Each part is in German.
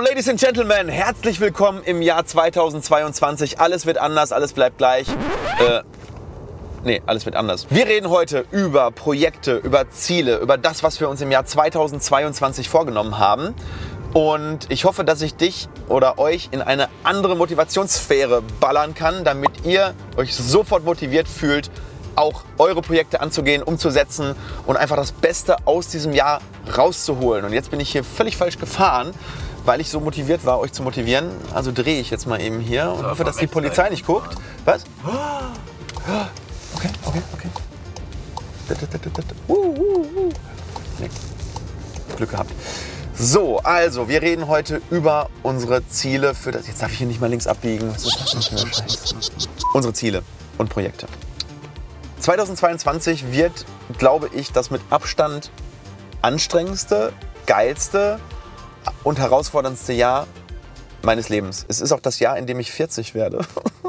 Ladies and Gentlemen, herzlich willkommen im Jahr 2022. Alles wird anders, alles bleibt gleich. Äh, nee, alles wird anders. Wir reden heute über Projekte, über Ziele, über das, was wir uns im Jahr 2022 vorgenommen haben. Und ich hoffe, dass ich dich oder euch in eine andere Motivationssphäre ballern kann, damit ihr euch sofort motiviert fühlt, auch eure Projekte anzugehen, umzusetzen und einfach das Beste aus diesem Jahr rauszuholen. Und jetzt bin ich hier völlig falsch gefahren, weil ich so motiviert war, euch zu motivieren. Also drehe ich jetzt mal eben hier und hoffe, dass die Polizei nicht guckt. Was? Okay, okay, okay. Uh, uh, uh. Nee. Glück gehabt. So, also, wir reden heute über unsere Ziele für das. Jetzt darf ich hier nicht mal links abbiegen. Was ist das denn für ein Scheiß? Unsere Ziele und Projekte. 2022 wird, glaube ich, das mit Abstand anstrengendste, geilste und herausforderndste Jahr meines Lebens. Es ist auch das Jahr, in dem ich 40 werde.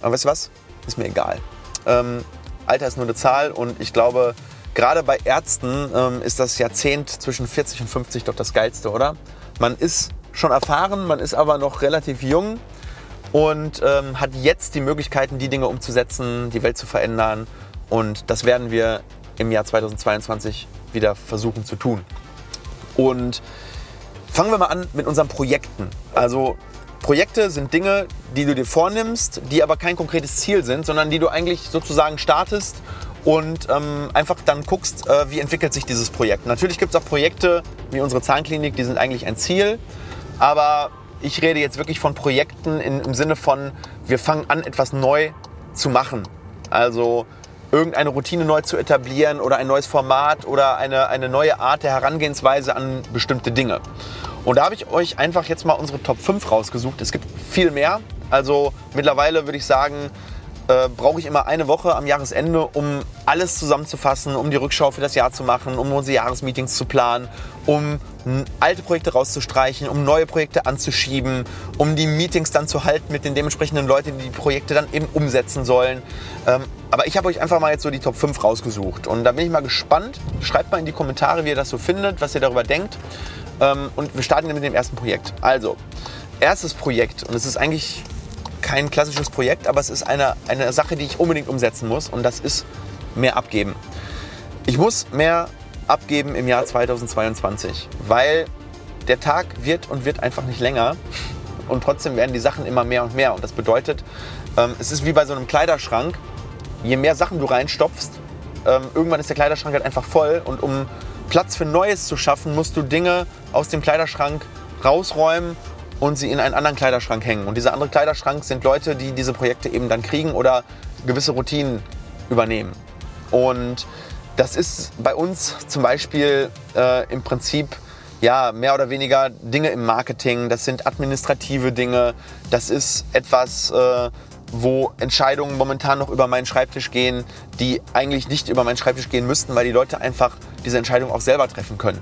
Aber weißt du was? Ist mir egal. Ähm, Alter ist nur eine Zahl und ich glaube, gerade bei Ärzten ähm, ist das Jahrzehnt zwischen 40 und 50 doch das Geilste, oder? Man ist schon erfahren, man ist aber noch relativ jung und ähm, hat jetzt die Möglichkeiten, die Dinge umzusetzen, die Welt zu verändern. Und das werden wir im Jahr 2022 wieder versuchen zu tun. Und fangen wir mal an mit unseren Projekten. Also Projekte sind Dinge, die du dir vornimmst, die aber kein konkretes Ziel sind, sondern die du eigentlich sozusagen startest und ähm, einfach dann guckst, äh, wie entwickelt sich dieses Projekt. Natürlich gibt es auch Projekte wie unsere Zahnklinik, die sind eigentlich ein Ziel, aber ich rede jetzt wirklich von Projekten in, im Sinne von, wir fangen an, etwas neu zu machen. Also irgendeine Routine neu zu etablieren oder ein neues Format oder eine, eine neue Art der Herangehensweise an bestimmte Dinge. Und da habe ich euch einfach jetzt mal unsere Top 5 rausgesucht. Es gibt viel mehr. Also mittlerweile würde ich sagen, äh, brauche ich immer eine Woche am Jahresende, um alles zusammenzufassen, um die Rückschau für das Jahr zu machen, um unsere Jahresmeetings zu planen, um alte Projekte rauszustreichen, um neue Projekte anzuschieben, um die Meetings dann zu halten mit den dementsprechenden Leuten, die die Projekte dann eben umsetzen sollen. Ähm, aber ich habe euch einfach mal jetzt so die Top 5 rausgesucht und da bin ich mal gespannt. Schreibt mal in die Kommentare, wie ihr das so findet, was ihr darüber denkt. Ähm, und wir starten mit dem ersten Projekt. Also, erstes Projekt und es ist eigentlich kein klassisches Projekt, aber es ist eine, eine Sache, die ich unbedingt umsetzen muss und das ist mehr abgeben. Ich muss mehr abgeben im Jahr 2022, weil der Tag wird und wird einfach nicht länger. Und trotzdem werden die Sachen immer mehr und mehr. Und das bedeutet, ähm, es ist wie bei so einem Kleiderschrank, je mehr Sachen du reinstopfst, ähm, irgendwann ist der Kleiderschrank halt einfach voll. Und um Platz für Neues zu schaffen, musst du Dinge aus dem Kleiderschrank rausräumen und sie in einen anderen Kleiderschrank hängen. Und dieser andere Kleiderschrank sind Leute, die diese Projekte eben dann kriegen oder gewisse Routinen übernehmen. Und das ist bei uns zum Beispiel äh, im Prinzip ja, mehr oder weniger Dinge im Marketing, das sind administrative Dinge, das ist etwas, äh, wo Entscheidungen momentan noch über meinen Schreibtisch gehen, die eigentlich nicht über meinen Schreibtisch gehen müssten, weil die Leute einfach diese Entscheidung auch selber treffen können.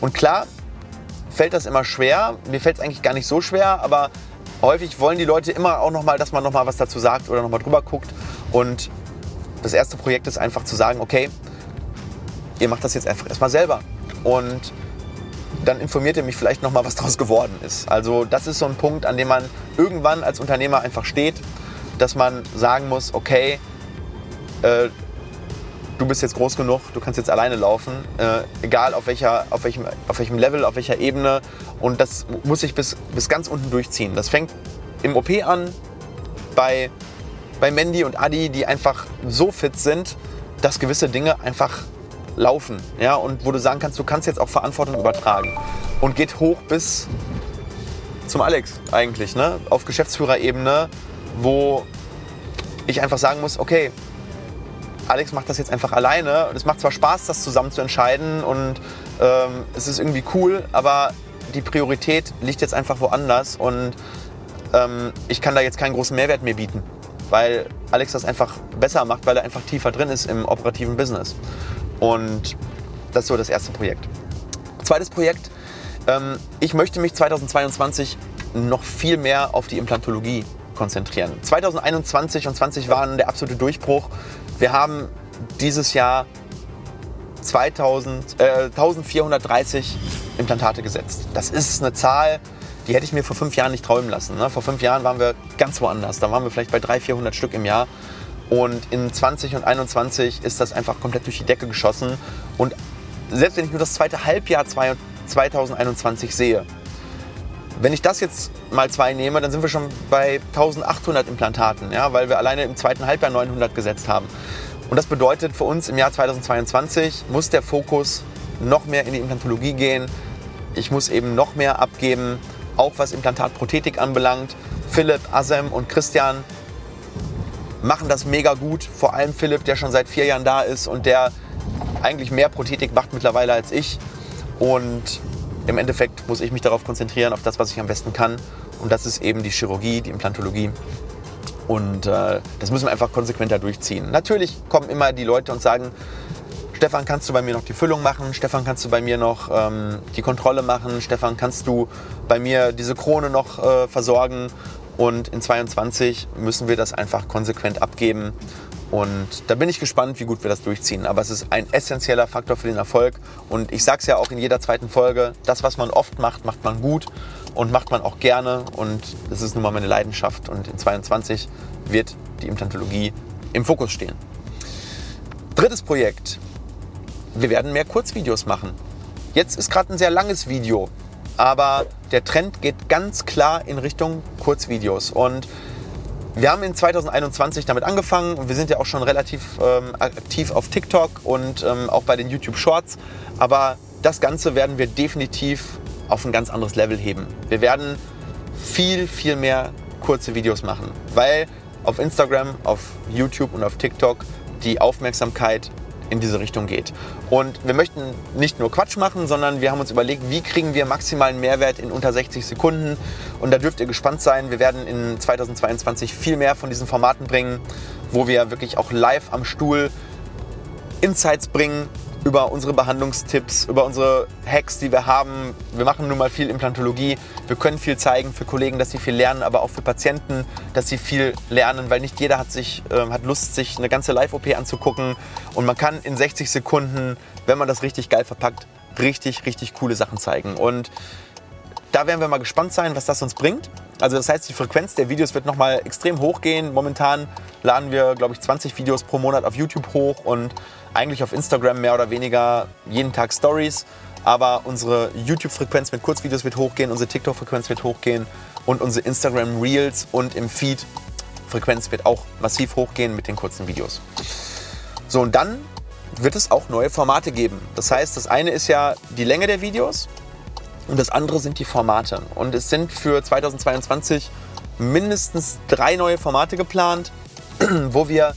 Und klar, fällt das immer schwer. Mir fällt es eigentlich gar nicht so schwer, aber häufig wollen die Leute immer auch nochmal, dass man nochmal was dazu sagt oder nochmal drüber guckt. Und das erste Projekt ist einfach zu sagen, okay, ihr macht das jetzt einfach erstmal selber. Und dann informiert ihr mich vielleicht nochmal, was daraus geworden ist. Also das ist so ein Punkt, an dem man irgendwann als Unternehmer einfach steht, dass man sagen muss, okay, äh, du bist jetzt groß genug, du kannst jetzt alleine laufen, äh, egal auf, welcher, auf, welchem, auf welchem Level, auf welcher Ebene. Und das muss sich bis, bis ganz unten durchziehen. Das fängt im OP an, bei, bei Mandy und Adi, die einfach so fit sind, dass gewisse Dinge einfach laufen. Ja? Und wo du sagen kannst, du kannst jetzt auch Verantwortung übertragen. Und geht hoch bis zum Alex eigentlich, ne? auf Geschäftsführerebene, wo ich einfach sagen muss, okay, Alex macht das jetzt einfach alleine. Und es macht zwar Spaß, das zusammen zu entscheiden und ähm, es ist irgendwie cool, aber die Priorität liegt jetzt einfach woanders und ähm, ich kann da jetzt keinen großen Mehrwert mehr bieten, weil Alex das einfach besser macht, weil er einfach tiefer drin ist im operativen Business. Und das ist so das erste Projekt. Zweites Projekt, ähm, ich möchte mich 2022 noch viel mehr auf die Implantologie konzentrieren. 2021 und 2020 waren der absolute Durchbruch. Wir haben dieses Jahr 2000, äh, 1430 Implantate gesetzt. Das ist eine Zahl, die hätte ich mir vor fünf Jahren nicht träumen lassen. Ne? Vor fünf Jahren waren wir ganz woanders. Da waren wir vielleicht bei 300, 400 Stück im Jahr. Und in 20 und 21 ist das einfach komplett durch die Decke geschossen. Und selbst wenn ich nur das zweite Halbjahr 2021 sehe, wenn ich das jetzt mal zwei nehme, dann sind wir schon bei 1800 Implantaten, ja, weil wir alleine im zweiten Halbjahr 900 gesetzt haben. Und das bedeutet für uns im Jahr 2022 muss der Fokus noch mehr in die Implantologie gehen. Ich muss eben noch mehr abgeben, auch was Implantatprothetik anbelangt. Philipp, Asem und Christian machen das mega gut. Vor allem Philipp, der schon seit vier Jahren da ist und der eigentlich mehr Prothetik macht mittlerweile als ich. Und im Endeffekt muss ich mich darauf konzentrieren, auf das, was ich am besten kann. Und das ist eben die Chirurgie, die Implantologie. Und äh, das müssen wir einfach konsequenter durchziehen. Natürlich kommen immer die Leute und sagen, Stefan, kannst du bei mir noch die Füllung machen? Stefan, kannst du bei mir noch ähm, die Kontrolle machen? Stefan, kannst du bei mir diese Krone noch äh, versorgen? Und in 22 müssen wir das einfach konsequent abgeben. Und da bin ich gespannt, wie gut wir das durchziehen. Aber es ist ein essentieller Faktor für den Erfolg. Und ich sage es ja auch in jeder zweiten Folge, das, was man oft macht, macht man gut und macht man auch gerne. Und das ist nun mal meine Leidenschaft. Und in 22 wird die Implantologie im Fokus stehen. Drittes Projekt. Wir werden mehr Kurzvideos machen. Jetzt ist gerade ein sehr langes Video aber der Trend geht ganz klar in Richtung Kurzvideos. Und wir haben in 2021 damit angefangen und wir sind ja auch schon relativ ähm, aktiv auf TikTok und ähm, auch bei den YouTube Shorts. Aber das Ganze werden wir definitiv auf ein ganz anderes Level heben. Wir werden viel, viel mehr kurze Videos machen, weil auf Instagram, auf YouTube und auf TikTok die Aufmerksamkeit in diese Richtung geht. Und wir möchten nicht nur Quatsch machen, sondern wir haben uns überlegt, wie kriegen wir maximalen Mehrwert in unter 60 Sekunden. Und da dürft ihr gespannt sein. Wir werden in 2022 viel mehr von diesen Formaten bringen, wo wir wirklich auch live am Stuhl Insights bringen, über unsere Behandlungstipps, über unsere Hacks, die wir haben. Wir machen nun mal viel Implantologie. Wir können viel zeigen für Kollegen, dass sie viel lernen, aber auch für Patienten, dass sie viel lernen, weil nicht jeder hat, sich, äh, hat Lust, sich eine ganze Live-OP anzugucken. Und man kann in 60 Sekunden, wenn man das richtig geil verpackt, richtig, richtig coole Sachen zeigen. Und da werden wir mal gespannt sein, was das uns bringt. Also das heißt, die Frequenz der Videos wird nochmal extrem hochgehen. Momentan laden wir, glaube ich, 20 Videos pro Monat auf YouTube hoch und eigentlich auf Instagram mehr oder weniger jeden Tag Stories. Aber unsere YouTube-Frequenz mit Kurzvideos wird hochgehen, unsere TikTok-Frequenz wird hochgehen und unsere Instagram Reels und im Feed Frequenz wird auch massiv hochgehen mit den kurzen Videos. So, und dann wird es auch neue Formate geben. Das heißt, das eine ist ja die Länge der Videos und das andere sind die Formate. Und es sind für 2022 mindestens drei neue Formate geplant, wo wir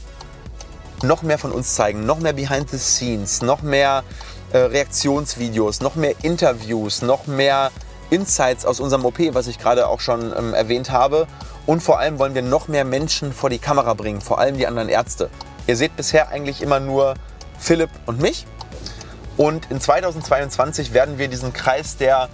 noch mehr von uns zeigen, noch mehr Behind the Scenes, noch mehr äh, Reaktionsvideos, noch mehr Interviews, noch mehr Insights aus unserem OP, was ich gerade auch schon ähm, erwähnt habe. Und vor allem wollen wir noch mehr Menschen vor die Kamera bringen, vor allem die anderen Ärzte. Ihr seht bisher eigentlich immer nur Philipp und mich. Und in 2022 werden wir diesen Kreis der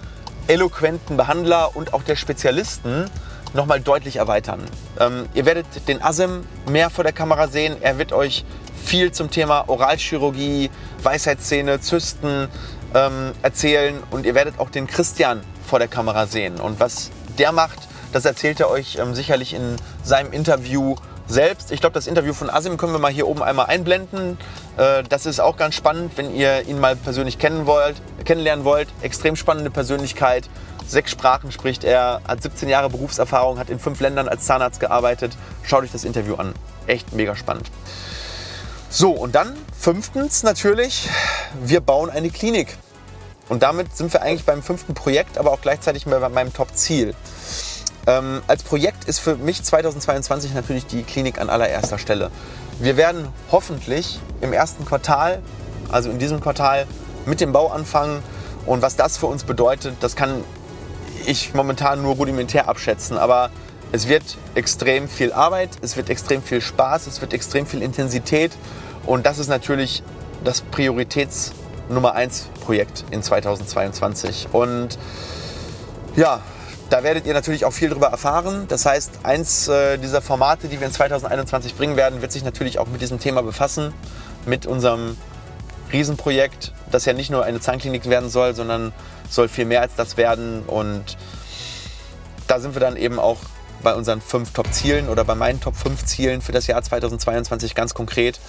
eloquenten Behandler und auch der Spezialisten nochmal deutlich erweitern. Ähm, ihr werdet den Asem mehr vor der Kamera sehen. Er wird euch viel zum Thema Oralchirurgie, Weisheitszähne, Zysten ähm, erzählen und ihr werdet auch den Christian vor der Kamera sehen. Und was der macht, das erzählt er euch ähm, sicherlich in seinem Interview selbst. Ich glaube, das Interview von Asim können wir mal hier oben einmal einblenden. Äh, das ist auch ganz spannend, wenn ihr ihn mal persönlich kennen wollt, kennenlernen wollt. Extrem spannende Persönlichkeit. Sechs Sprachen spricht er, hat 17 Jahre Berufserfahrung, hat in fünf Ländern als Zahnarzt gearbeitet. Schaut euch das Interview an. Echt mega spannend. So, und dann fünftens natürlich, wir bauen eine Klinik. Und damit sind wir eigentlich beim fünften Projekt, aber auch gleichzeitig bei meinem Top-Ziel. Ähm, als Projekt ist für mich 2022 natürlich die Klinik an allererster Stelle. Wir werden hoffentlich im ersten Quartal, also in diesem Quartal, mit dem Bau anfangen. Und was das für uns bedeutet, das kann ich momentan nur rudimentär abschätzen. Aber es wird extrem viel Arbeit, es wird extrem viel Spaß, es wird extrem viel Intensität. Und das ist natürlich das Prioritäts Nummer 1 Projekt in 2022. Und ja, da werdet ihr natürlich auch viel darüber erfahren. Das heißt, eins äh, dieser Formate, die wir in 2021 bringen werden, wird sich natürlich auch mit diesem Thema befassen, mit unserem Riesenprojekt, das ja nicht nur eine Zahnklinik werden soll, sondern soll viel mehr als das werden. Und da sind wir dann eben auch bei unseren fünf Top-Zielen oder bei meinen Top 5 Zielen für das Jahr 2022 ganz konkret.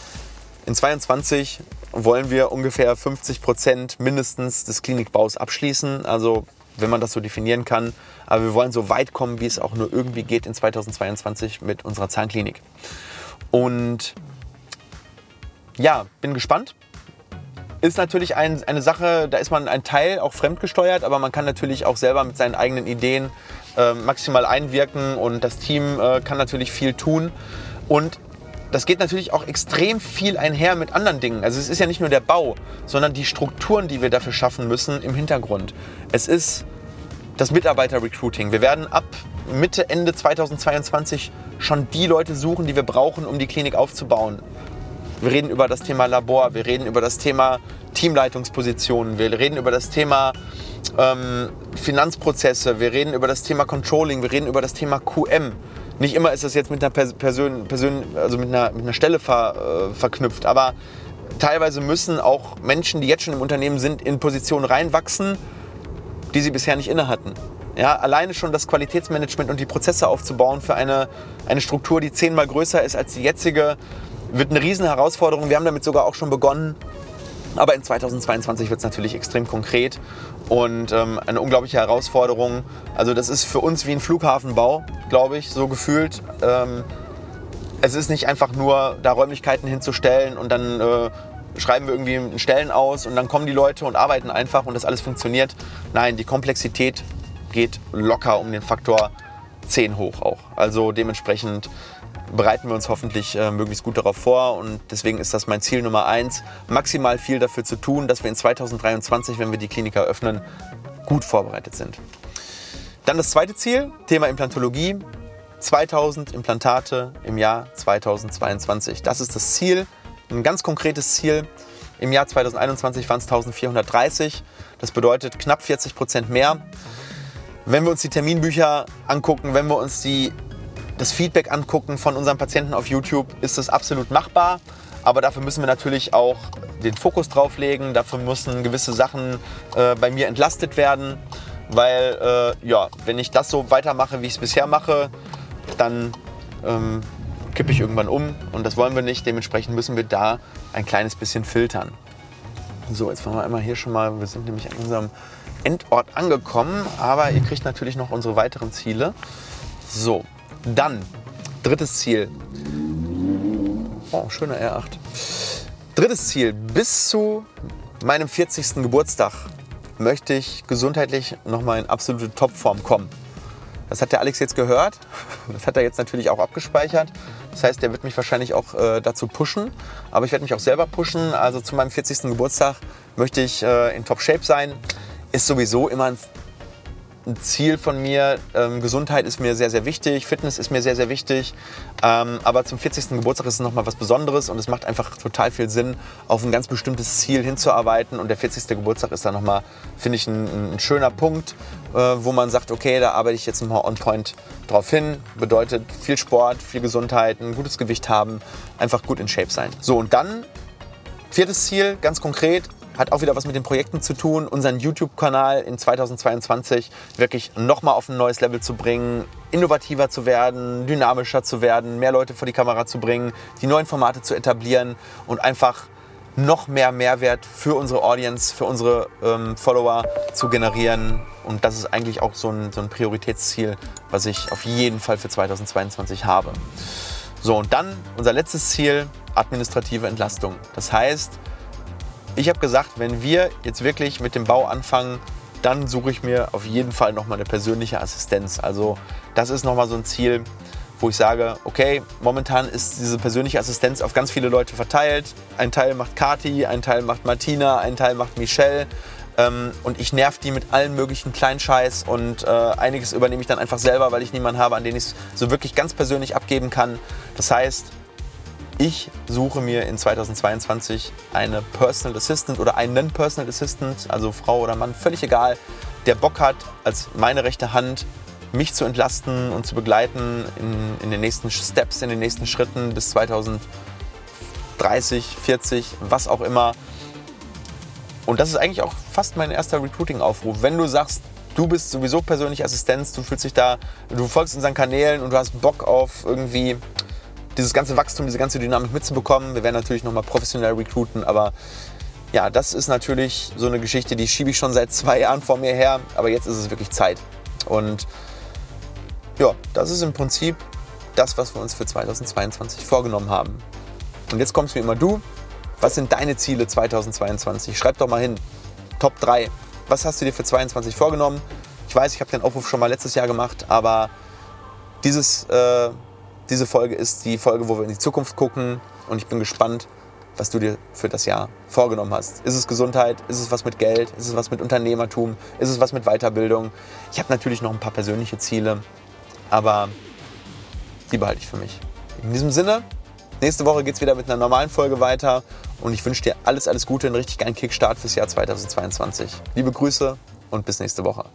In 2022 wollen wir ungefähr 50 Prozent mindestens des Klinikbaus abschließen. Also wenn man das so definieren kann. Aber wir wollen so weit kommen, wie es auch nur irgendwie geht in 2022 mit unserer Zahnklinik. Und ja, bin gespannt. Ist natürlich ein, eine Sache, da ist man ein Teil auch fremdgesteuert, aber man kann natürlich auch selber mit seinen eigenen Ideen äh, maximal einwirken und das Team äh, kann natürlich viel tun. Und das geht natürlich auch extrem viel einher mit anderen Dingen. Also es ist ja nicht nur der Bau, sondern die Strukturen, die wir dafür schaffen müssen im Hintergrund. Es ist das Mitarbeiter-Recruiting. Wir werden ab Mitte, Ende 2022 schon die Leute suchen, die wir brauchen, um die Klinik aufzubauen. Wir reden über das Thema Labor, wir reden über das Thema Teamleitungspositionen, wir reden über das Thema ähm, Finanzprozesse, wir reden über das Thema Controlling, wir reden über das Thema QM. Nicht immer ist das jetzt mit einer Person, Person also mit einer, mit einer Stelle ver, äh, verknüpft, aber teilweise müssen auch Menschen, die jetzt schon im Unternehmen sind, in Positionen reinwachsen, die sie bisher nicht inne hatten. Ja, alleine schon das Qualitätsmanagement und die Prozesse aufzubauen für eine, eine Struktur, die zehnmal größer ist als die jetzige, wird eine riesen Herausforderung. Wir haben damit sogar auch schon begonnen. Aber in 2022 wird es natürlich extrem konkret und ähm, eine unglaubliche Herausforderung. Also das ist für uns wie ein Flughafenbau, glaube ich, so gefühlt. Ähm, es ist nicht einfach nur, da Räumlichkeiten hinzustellen und dann äh, schreiben wir irgendwie Stellen aus und dann kommen die Leute und arbeiten einfach und das alles funktioniert. Nein, die Komplexität geht locker um den Faktor 10 hoch auch. Also dementsprechend bereiten wir uns hoffentlich äh, möglichst gut darauf vor und deswegen ist das mein Ziel Nummer eins, maximal viel dafür zu tun, dass wir in 2023, wenn wir die Klinik eröffnen, gut vorbereitet sind. Dann das zweite Ziel, Thema Implantologie. 2000 Implantate im Jahr 2022. Das ist das Ziel, ein ganz konkretes Ziel. Im Jahr 2021 waren es 1430. Das bedeutet knapp 40 Prozent mehr. Wenn wir uns die Terminbücher angucken, wenn wir uns die das Feedback angucken von unseren Patienten auf YouTube, ist das absolut machbar. Aber dafür müssen wir natürlich auch den Fokus drauf legen. Dafür müssen gewisse Sachen äh, bei mir entlastet werden. Weil, äh, ja, wenn ich das so weitermache, wie ich es bisher mache, dann ähm, kippe ich irgendwann um. Und das wollen wir nicht. Dementsprechend müssen wir da ein kleines bisschen filtern. So, jetzt fahren wir einmal hier schon mal. Wir sind nämlich an unserem Endort angekommen. Aber ihr kriegt natürlich noch unsere weiteren Ziele. So, dann, drittes Ziel. Oh, schöner R8. Drittes Ziel. Bis zu meinem 40. Geburtstag möchte ich gesundheitlich nochmal in absolute Topform kommen. Das hat der Alex jetzt gehört. Das hat er jetzt natürlich auch abgespeichert. Das heißt, der wird mich wahrscheinlich auch äh, dazu pushen. Aber ich werde mich auch selber pushen. Also zu meinem 40. Geburtstag möchte ich äh, in Top-Shape sein. Ist sowieso immer ein ein Ziel von mir. Ähm, Gesundheit ist mir sehr, sehr wichtig, Fitness ist mir sehr, sehr wichtig. Ähm, aber zum 40. Geburtstag ist es nochmal was Besonderes und es macht einfach total viel Sinn, auf ein ganz bestimmtes Ziel hinzuarbeiten. Und der 40. Geburtstag ist dann nochmal, finde ich, ein, ein, schöner Punkt, äh, wo man sagt, okay, da arbeite ich jetzt mal on point drauf hin. Bedeutet viel Sport, viel Gesundheit, ein gutes Gewicht haben, einfach gut in Shape sein. So, und dann Viertes Ziel, ganz konkret, hat auch wieder was mit den Projekten zu tun, unseren YouTube-Kanal in 2022 wirklich nochmal auf ein neues Level zu bringen, innovativer zu werden, dynamischer zu werden, mehr Leute vor die Kamera zu bringen, die neuen Formate zu etablieren und einfach noch mehr Mehrwert für unsere Audience, für unsere ähm, Follower zu generieren. Und das ist eigentlich auch so ein, so ein Prioritätsziel, was ich auf jeden Fall für 2022 habe. So, und dann unser letztes Ziel, administrative Entlastung. Das heißt, ich habe gesagt, wenn wir jetzt wirklich mit dem Bau anfangen, dann suche ich mir auf jeden Fall nochmal eine persönliche Assistenz. Also das ist nochmal so ein Ziel, wo ich sage, okay, momentan ist diese persönliche Assistenz auf ganz viele Leute verteilt. Ein Teil macht Kati, ein Teil macht Martina, ein Teil macht Michelle. Ähm, und ich nerv die mit allen möglichen Kleinscheiß und äh, einiges übernehme ich dann einfach selber, weil ich niemanden habe, an den ich es so wirklich ganz persönlich abgeben kann. Das heißt, ich suche mir in 2022 eine Personal Assistant oder einen Personal Assistant, also Frau oder Mann, völlig egal, der Bock hat, als meine rechte Hand mich zu entlasten und zu begleiten in, in den nächsten Steps, in den nächsten Schritten bis 2030, 40, was auch immer. Und das ist eigentlich auch fast mein erster Recruiting-Aufruf. Wenn du sagst, du bist sowieso persönlich Assistenz, du fühlst dich da, du folgst unseren Kanälen und du hast Bock auf irgendwie dieses ganze Wachstum, diese ganze Dynamik mitzubekommen. Wir werden natürlich nochmal professionell recruiten, aber ja, das ist natürlich so eine Geschichte, die schiebe ich schon seit zwei Jahren vor mir her, aber jetzt ist es wirklich Zeit. Und ja, das ist im Prinzip das, was wir uns für 2022 vorgenommen haben. Und jetzt kommst wie immer du. Was sind deine Ziele 2022? Schreib doch mal hin. Top 3. Was hast du dir für 2022 vorgenommen? Ich weiß, ich habe den Aufruf schon mal letztes Jahr gemacht, aber dieses, äh, diese Folge ist die Folge, wo wir in die Zukunft gucken und ich bin gespannt, was du dir für das Jahr vorgenommen hast. Ist es Gesundheit? Ist es was mit Geld? Ist es was mit Unternehmertum? Ist es was mit Weiterbildung? Ich habe natürlich noch ein paar persönliche Ziele, aber die behalte ich für mich. In diesem Sinne, nächste Woche geht es wieder mit einer normalen Folge weiter und ich wünsche dir alles, alles Gute, einen richtig geilen Kickstart fürs Jahr 2022. Liebe Grüße und bis nächste Woche.